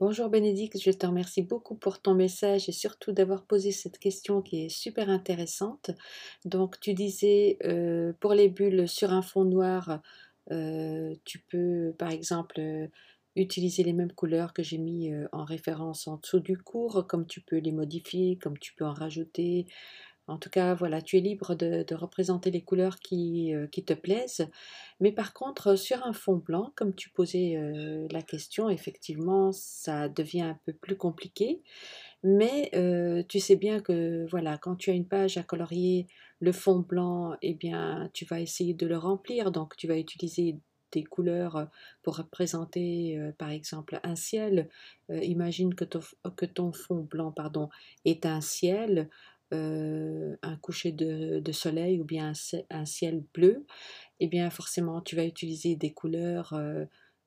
Bonjour Bénédicte, je te remercie beaucoup pour ton message et surtout d'avoir posé cette question qui est super intéressante. Donc tu disais euh, pour les bulles sur un fond noir, euh, tu peux par exemple euh, utiliser les mêmes couleurs que j'ai mis en référence en dessous du cours, comme tu peux les modifier, comme tu peux en rajouter, en tout cas, voilà, tu es libre de, représenter les couleurs euh, qui, te plaisent. Mais par contre, sur un fond blanc, comme tu posais euh, la question, effectivement, ça devient un peu plus compliqué. Mais euh, tu sais bien que voilà, quand tu as une page à colorier, le fond blanc, eh bien, tu vas essayer de le remplir. Donc, tu vas utiliser des couleurs pour représenter par exemple un ciel. imagine que ton, que ton, fond blanc pardon, est un ciel. Euh, un coucher de, soleil ou bien un, ciel bleu, eh bien forcément tu vas utiliser des couleurs. Euh,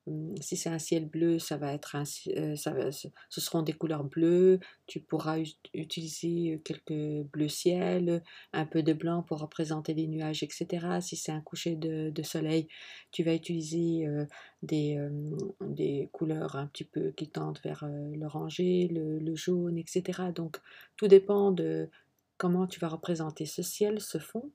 hum, si c'est un ciel bleu, ça va être un, euh, ça ce seront des couleurs bleues. Tu pourras utiliser quelques bleus ciel, un peu de blanc pour représenter les nuages, etc. Si c'est un coucher de, soleil, tu vas utiliser des, des couleurs un petit peu qui tendent vers l'oranger, le, jaune, etc. Donc tout dépend de, comment tu vas représenter ce ciel, ce fond.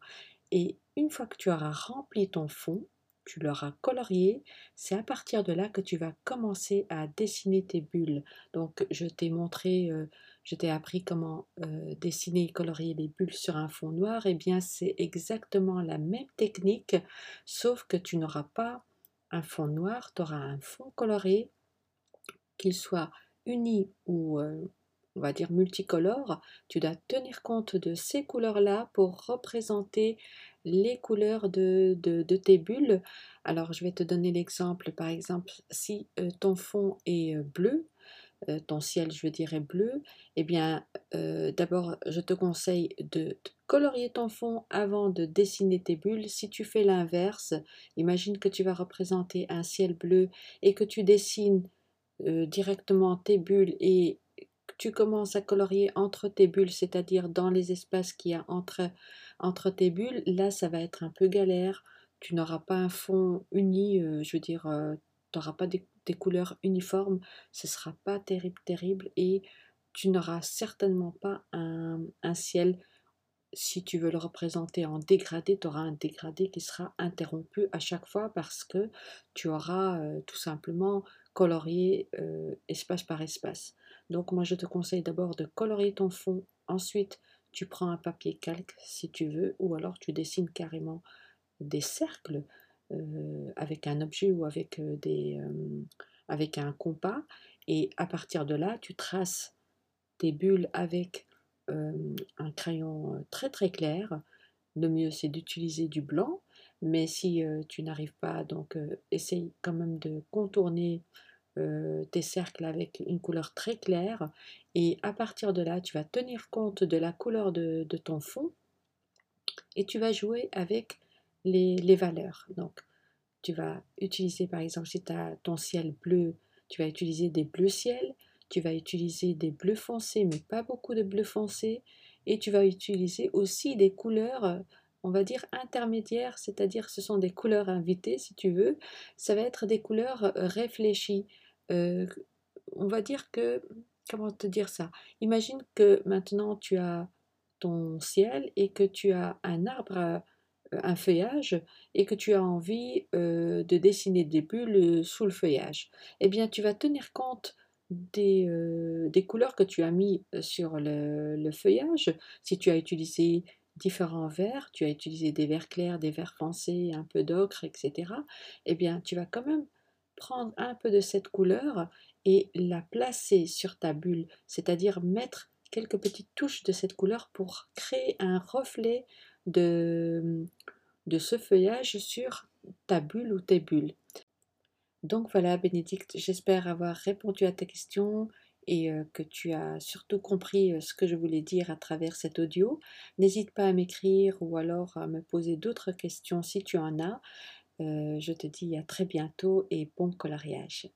Et une fois que tu auras rempli ton fond, tu l'auras colorié, c'est à partir de là que tu vas commencer à dessiner tes bulles. Donc je t'ai montré, euh, je t'ai appris comment euh, dessiner et colorier les bulles sur un fond noir. Et eh bien c'est exactement la même technique, sauf que tu n'auras pas un fond noir, tu auras un fond coloré, qu'il soit uni ou, euh, on va dire multicolore, tu dois tenir compte de ces couleurs-là pour représenter les couleurs de, de, tes bulles. Alors je vais te donner l'exemple, par exemple, si euh, ton fond est euh, bleu, euh, ton ciel je est bleu, eh bien d'abord je te conseille de colorier ton fond avant de dessiner tes bulles. Si tu fais l'inverse, imagine que tu vas représenter un ciel bleu et que tu dessines directement tes bulles et tu commences à colorier entre tes bulles, c'est-à-dire dans les espaces qu'il y a entre, entre tes bulles, là ça va être un peu galère. Tu n'auras pas un fond uni, euh, je veux dire, euh, tu n'auras pas des, couleurs uniformes, ce ne sera pas terrible, terrible, et tu n'auras certainement pas un, ciel si tu veux le représenter en dégradé, tu auras un dégradé qui sera interrompu à chaque fois parce que tu auras euh, tout simplement colorié espace par espace. Donc moi je te conseille d'abord de colorier ton fond, ensuite tu prends un papier calque si tu veux, ou alors tu dessines carrément des cercles euh, avec un objet ou avec, euh, des, euh, avec un compas, et à partir de là tu traces des bulles avec un crayon très très clair. Le mieux c'est d'utiliser du blanc, mais si tu n'arrives pas, donc essaye quand même de contourner euh, tes cercles avec une couleur très claire et à partir de là tu vas tenir compte de la couleur de, ton fond et tu vas jouer avec les, valeurs donc tu vas utiliser par exemple si tu as ton ciel bleu tu vas utiliser des bleus ciel tu vas utiliser des bleus foncés mais pas beaucoup de bleus foncés et tu vas utiliser aussi des couleurs on va dire intermédiaires, c'est-à-dire ce sont des couleurs invitées si tu veux, ça va être des couleurs réfléchies. Euh, on va dire que, comment te dire ça? Imagine que maintenant tu as ton ciel et que tu as un arbre, euh, un feuillage, et que tu as envie euh, de dessiner des bulles sous le feuillage. Eh bien, tu vas tenir compte des, couleurs que tu as mis sur le, le, feuillage. Si tu as utilisé différents verts, tu as utilisé des verts clairs, des verts foncés, un peu d'ocre, etc. Eh bien, tu vas quand même prendre un peu de cette couleur et la placer sur ta bulle, c'est-à-dire mettre quelques petites touches de cette couleur pour créer un reflet de, ce feuillage sur ta bulle ou tes bulles. Donc voilà Bénédicte, j'espère avoir répondu à ta question et euh, que tu as surtout compris euh, ce que je voulais dire à travers cet audio. N'hésite pas à m'écrire ou alors à me poser d'autres questions si tu en as. Euh, je te dis à très bientôt et bon coloriage.